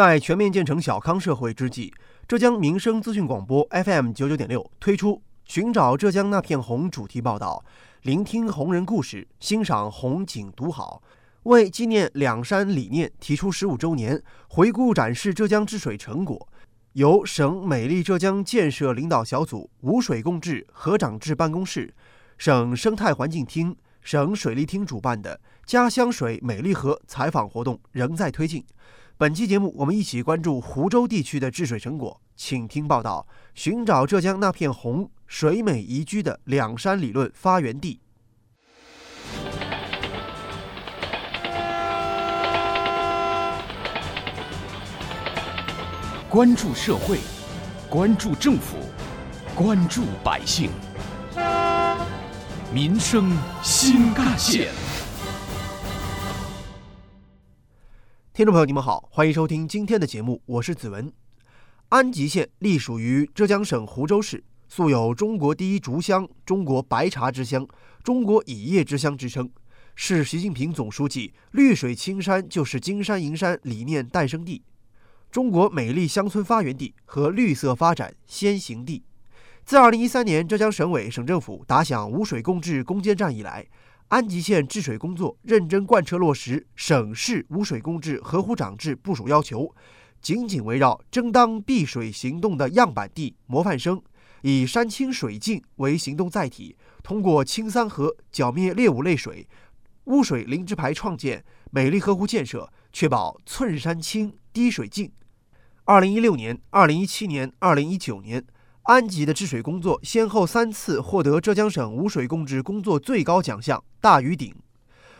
在全面建成小康社会之际，浙江民生资讯广播 FM 九九点六推出“寻找浙江那片红”主题报道，聆听红人故事，欣赏红景独好。为纪念两山理念提出十五周年，回顾展示浙江治水成果，由省美丽浙江建设领导小组五水共治河长制办公室、省生态环境厅、省水利厅主办的“家乡水美丽河”采访活动仍在推进。本期节目，我们一起关注湖州地区的治水成果，请听报道：寻找浙江那片红，水美宜居的两山理论发源地。关注社会，关注政府，关注百姓，民生新干线。听众朋友，你们好，欢迎收听今天的节目，我是子文。安吉县隶属于浙江省湖州市，素有“中国第一竹乡”“中国白茶之乡”“中国蚁业之乡”之称，是习近平总书记“绿水青山就是金山银山”理念诞生地，中国美丽乡村发源地和绿色发展先行地。自2013年浙江省委省政府打响无水共治攻坚战以来，安吉县治水工作认真贯彻落实省市无水共治合湖长制部署要求，紧紧围绕争当避水行动的样板地模范生，以山清水净为行动载体，通过清三河剿灭劣五类水、污水零支排创建美丽河湖建设，确保寸山清滴水净。二零一六年、二零一七年、二零一九年。安吉的治水工作先后三次获得浙江省无水共治工作最高奖项“大禹鼎”。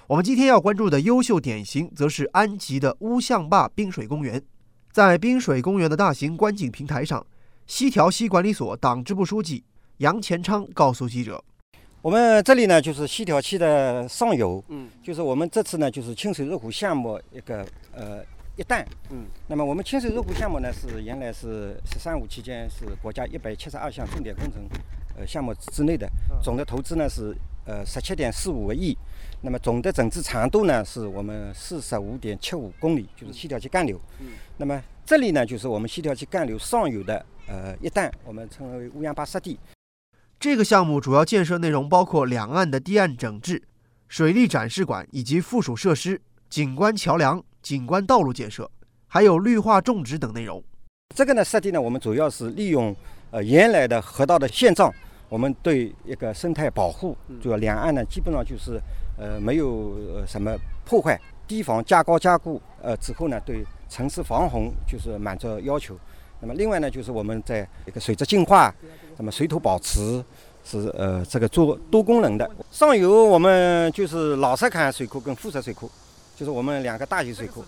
我们今天要关注的优秀典型，则是安吉的乌象坝滨水公园。在滨水公园的大型观景平台上，西条溪管理所党支部书记杨前昌告诉记者：“我们这里呢，就是西条溪的上游，嗯，就是我们这次呢，就是清水入湖项目一个呃。”一旦，嗯，那么我们清水入湖项目呢，是原来是“十三五”期间是国家一百七十二项重点工程，呃，项目之内的，总的投资呢是呃十七点四五个亿，那么总的整治长度呢是我们四十五点七五公里，就是西条溪干流，嗯，那么这里呢就是我们西条溪干流上游的呃一旦，我们称为乌央坝湿地。这个项目主要建设内容包括两岸的堤岸整治、水利展示馆以及附属设施、景观桥梁。景观道路建设，还有绿化种植等内容。这个呢，设计呢，我们主要是利用呃原来的河道的现状，我们对一个生态保护，主要两岸呢基本上就是呃没有什么破坏，堤防加高加固，呃之后呢对城市防洪就是满足要求。那么另外呢就是我们在一个水质净化，那么水土保持是呃这个做多功能的。上游我们就是老石坎水库跟富石水库。就是我们两个大型水库，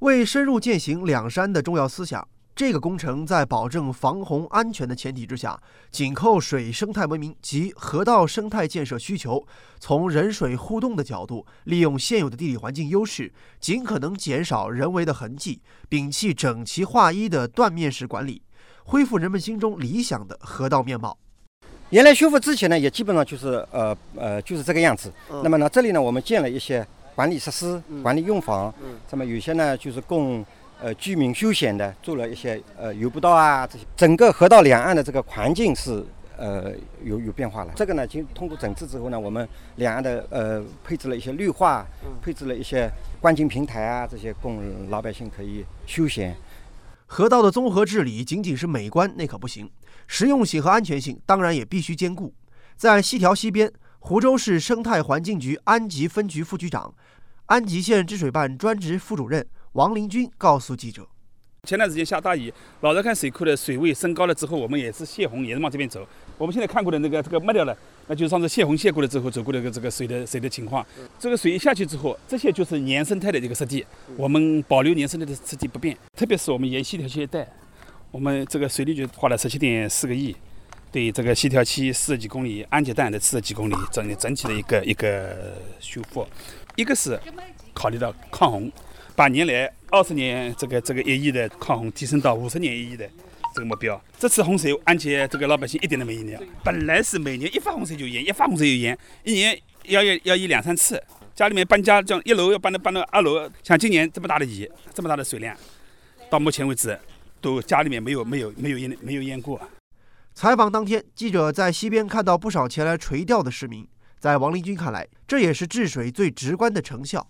为深入践行两山的重要思想，这个工程在保证防洪安全的前提之下，紧扣水生态文明及河道生态建设需求，从人水互动的角度，利用现有的地理环境优势，尽可能减少人为的痕迹，摒弃整齐划一的断面式管理，恢复人们心中理想的河道面貌。原来修复之前呢，也基本上就是呃呃就是这个样子。那么呢，这里呢，我们建了一些。管理设施、管理用房，那么有些呢就是供呃居民休闲的，做了一些呃游步道啊这些。整个河道两岸的这个环境是呃有有变化了。这个呢，经通过整治之后呢，我们两岸的呃配置了一些绿化，配置了一些观景平台啊这些，供老百姓可以休闲。河道的综合治理仅仅是美观那可不行，实用性和安全性当然也必须兼顾。在西条西边。湖州市生态环境局安吉分局副局长、安吉县治水办专职副主任王林军告诉记者：“前段时间下大雨，老实看水库的水位升高了之后，我们也是泄洪，也是往这边走。我们现在看过的那个这个没掉了，那就是上次泄洪泄过了之后走过的这个这个水的水的情况。这个水一下去之后，这些就是原生态的这个湿地，我们保留原生态的湿地不变。特别是我们沿溪条溪一带，我们这个水利局花了十七点四个亿。”对这个西条溪四十几公里，安吉段的四十几公里，整整体的一个一个修复，一个是考虑到抗洪，把年来二十年这个这个一亿的抗洪提升到五十年一亿的这个目标。这次洪水，安吉这个老百姓一点都没淹了。本来是每年一发洪水就淹，一发洪水就淹，一年要要要淹两三次。家里面搬家，这样一楼要搬到搬到二楼，像今年这么大的雨，这么大的水量，到目前为止，都家里面没有没有没有淹没有淹过。采访当天，记者在溪边看到不少前来垂钓的市民。在王林军看来，这也是治水最直观的成效。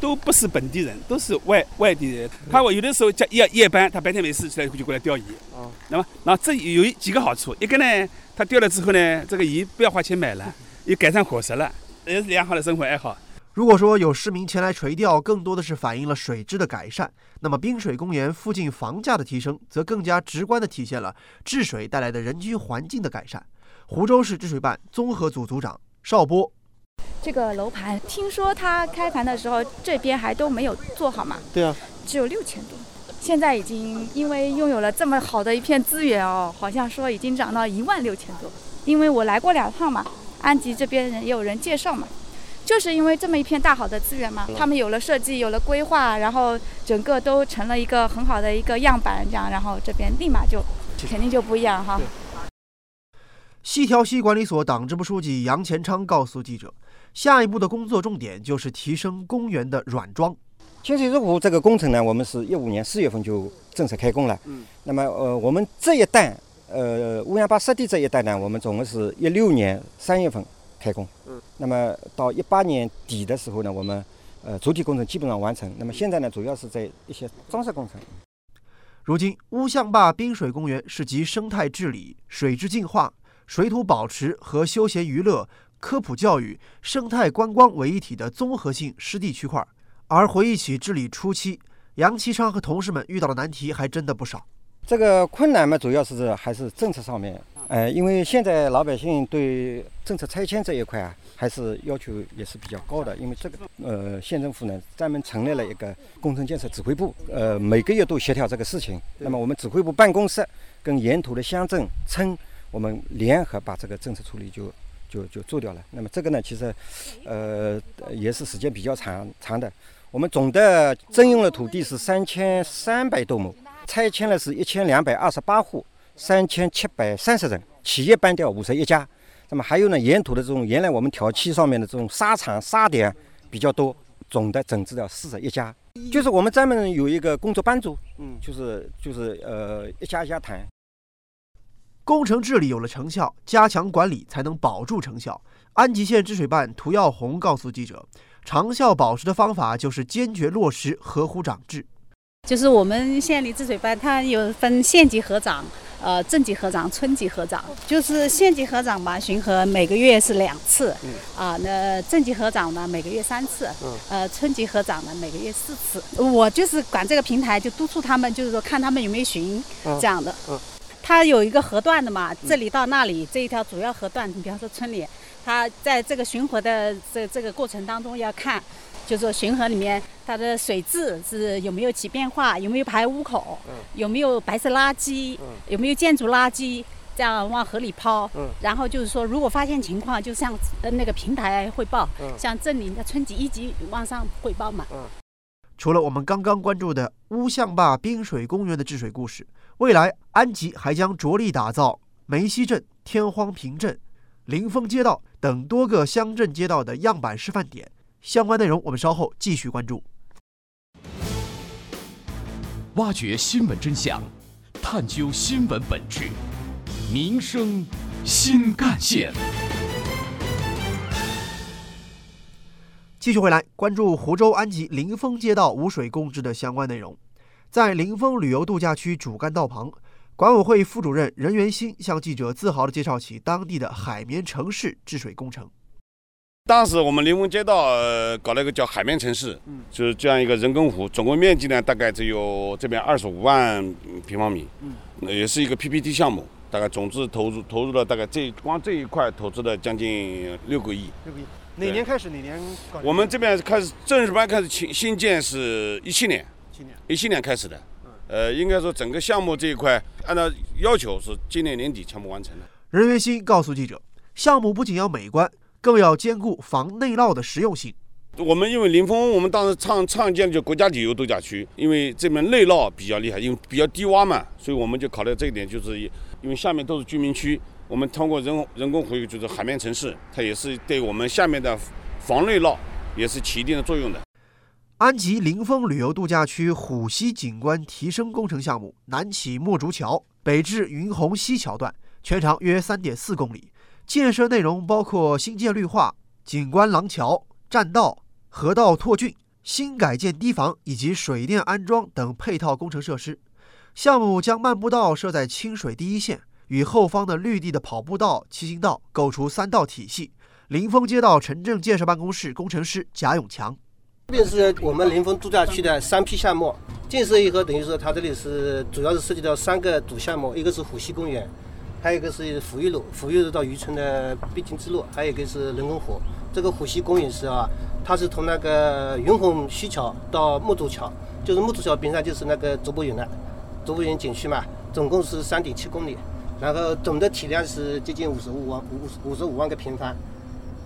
都不是本地人，都是外外地人。他我有的时候加夜夜班，他白天没事起来就过来钓鱼。啊。那么，那这有几个好处，一个呢，他钓了之后呢，这个鱼不要花钱买了，也改善伙食了，也是良好的生活爱好。如果说有市民前来垂钓，更多的是反映了水质的改善，那么滨水公园附近房价的提升，则更加直观地体现了治水带来的人居环境的改善。湖州市治水办综合组组长邵波，这个楼盘听说它开盘的时候这边还都没有做好嘛？对啊，只有六千多，现在已经因为拥有了这么好的一片资源哦，好像说已经涨到一万六千多。因为我来过两趟嘛，安吉这边人也有人介绍嘛。就是因为这么一片大好的资源嘛，他们有了设计，有了规划，然后整个都成了一个很好的一个样板，这样，然后这边立马就肯定就不一样哈。西条西管理所党支部书记杨前昌告诉记者，下一步的工作重点就是提升公园的软装。清水入湖这个工程呢，我们是一五年四月份就正式开工了。嗯。那么呃，我们这一带呃乌鸦坝湿地这一带呢，我们总共是一六年三月份。开工，嗯，那么到一八年底的时候呢，我们呃主体工程基本上完成。那么现在呢，主要是在一些装饰工程。如今，乌象坝滨水公园是集生态治理、水质净化、水土保持和休闲娱乐、科普教育、生态观光为一体的综合性湿地区块。而回忆起治理初期，杨其昌和同事们遇到的难题还真的不少。这个困难嘛，主要是还是政策上面。呃，因为现在老百姓对政策拆迁这一块啊，还是要求也是比较高的。因为这个，呃，县政府呢专门成立了一个工程建设指挥部，呃，每个月都协调这个事情。那么我们指挥部办公室跟沿途的乡镇村，我们联合把这个政策处理就就就做掉了。那么这个呢，其实，呃，也是时间比较长长的。我们总的征用的土地是三千三百多亩，拆迁了是一千两百二十八户。三千七百三十人，企业搬掉五十一家，那么还有呢？沿途的这种原来我们调漆上面的这种沙场沙点比较多，总的整治了四十一家。就是我们专门有一个工作班组，嗯，就是就是呃一家一家谈。工程治理有了成效，加强管理才能保住成效。安吉县治水办涂耀红告诉记者，长效保持的方法就是坚决落实河湖长制。就是我们县里治水办，它有分县级河长。呃，镇级河长、村级河长，就是县级河长吧，巡河每个月是两次。嗯。啊，那镇级河长呢，每个月三次。嗯。呃，村级河长呢，每个月四次。我就是管这个平台，就督促他们，就是说看他们有没有巡这样的。嗯。他有一个河段的嘛，这里到那里这一条主要河段，你比方说村里，他在这个巡河的这这个过程当中要看。就说巡河里面，它的水质是有没有起变化，有没有排污口，有没有白色垃圾，有没有建筑垃圾，这样往河里抛。然后就是说，如果发现情况，就向那个平台汇报，向镇里的村级一级往上汇报嘛。除了我们刚刚关注的乌象坝滨水公园的治水故事，未来安吉还将着力打造梅溪镇、天荒坪镇、临风街道等多个乡镇街道的样板示范点。相关内容，我们稍后继续关注。挖掘新闻真相，探究新闻本质，民生新干线。继续回来关注湖州安吉临风街道无水共治的相关内容。在临风旅游度假区主干道旁，管委会副主任任元新向记者自豪地介绍起当地的海绵城市治水工程。当时我们临汾街道搞了一个叫海绵城市，就是这样一个人工湖，总共面积呢大概只有这边二十五万平方米，也是一个 PPT 项目，大概总资投入投入了大概这光这一块投资了将近六个亿。六个亿，哪年开始？哪年？我们这边开始正式班开始新新建是一七年，七年，一七年开始的。呃，应该说整个项目这一块按照要求是今年年底全部完成的。任元新告诉记者，项目不仅要美观。更要兼顾防内涝的实用性。我们因为临风，我们当时创创建就国家旅游度假区，因为这边内涝比较厉害，因为比较低洼嘛，所以我们就考虑这一点，就是因为下面都是居民区，我们通过人人工湖就是海绵城市，它也是对我们下面的防内涝也是起一定的作用的。安吉临风旅游度假区虎溪景观提升工程项目南起墨竹桥，北至云虹溪桥段，全长约三点四公里。建设内容包括新建绿化、景观廊桥、栈道、河道拓浚、新改建堤防以及水电安装等配套工程设施。项目将漫步道设在清水第一线，与后方的绿地的跑步道、骑行道构出三道体系。临风街道城镇建设办公室工程师贾永强：这边是我们临风度假区的三批项目，建设以后等于说它这里是主要是涉及到三个主项目，一个是虎溪公园，还有一个是抚育路，抚育路到渔村的必经之路，还有一个是人工湖。这个虎溪公园是啊，它是从那个云洪溪桥到木竹桥，就是木竹桥边上就是那个竹柏园了。竹柏园景区嘛，总共是三点七公里，然后总的体量是接近五十五万五五十五万个平方。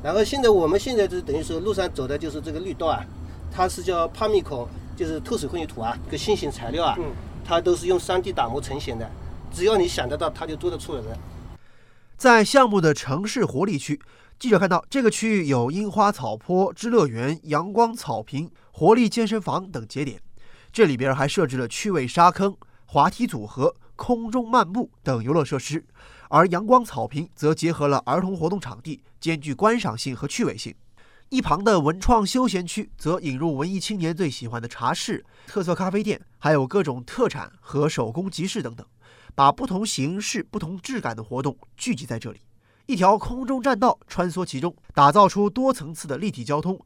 然后现在我们现在就等于说路上走的就是这个绿道啊，它是叫帕米孔，就是透水混凝土啊，个新型材料啊，它都是用 3D 打磨成型的，只要你想得到，它就做得出来的。在项目的城市活力区，记者看到这个区域有樱花草坡、之乐园、阳光草坪、活力健身房等节点，这里边还设置了趣味沙坑。滑梯组合、空中漫步等游乐设施，而阳光草坪则结合了儿童活动场地，兼具观赏性和趣味性。一旁的文创休闲区则引入文艺青年最喜欢的茶室、特色咖啡店，还有各种特产和手工集市等等，把不同形式、不同质感的活动聚集在这里。一条空中栈道穿梭其中，打造出多层次的立体交通。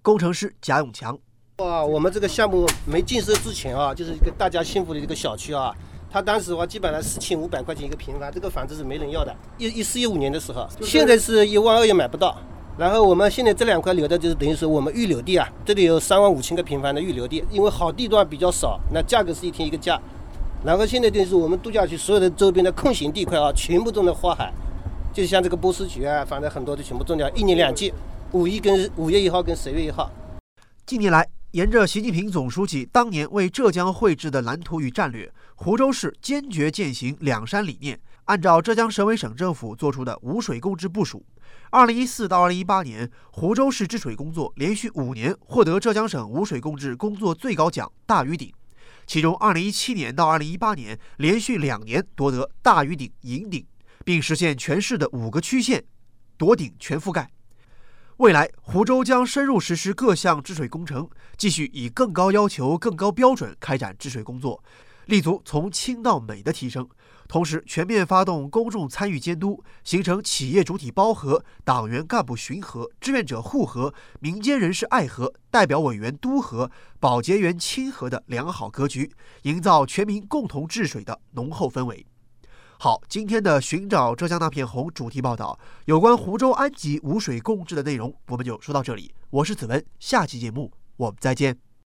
工程师贾永强。哇，我们这个项目没建设之前啊，就是一个大家幸福的一个小区啊。他当时的话，基本上四千五百块钱一个平方，这个房子是没人要的。一一四一五年的时候，现在是一万二也买不到。然后我们现在这两块留的就是等于说我们预留地啊，这里有三万五千个平方的预留地，因为好地段比较少，那价格是一天一个价。然后现在就是我们度假区所有的周边的空闲地块啊，全部种的花海，就像这个波斯菊啊，反正很多都全部种掉，一年两季，五一跟五月一号跟十月一号。近年来。沿着习近平总书记当年为浙江绘制的蓝图与战略，湖州市坚决践行两山理念，按照浙江省委省政府作出的无水共治部署，二零一四到二零一八年，湖州市治水工作连续五年获得浙江省无水共治工作最高奖大鱼鼎，其中，2017年到2018年连续两年夺得大鱼鼎银顶，并实现全市的五个区县夺顶全覆盖。未来，湖州将深入实施各项治水工程，继续以更高要求、更高标准开展治水工作，立足从轻到美的提升。同时，全面发动公众参与监督，形成企业主体包合、党员干部巡河、志愿者护河、民间人士爱河、代表委员督河、保洁员亲河的良好格局，营造全民共同治水的浓厚氛围。好，今天的寻找浙江那片红主题报道，有关湖州安吉无水共治的内容，我们就说到这里。我是子文，下期节目我们再见。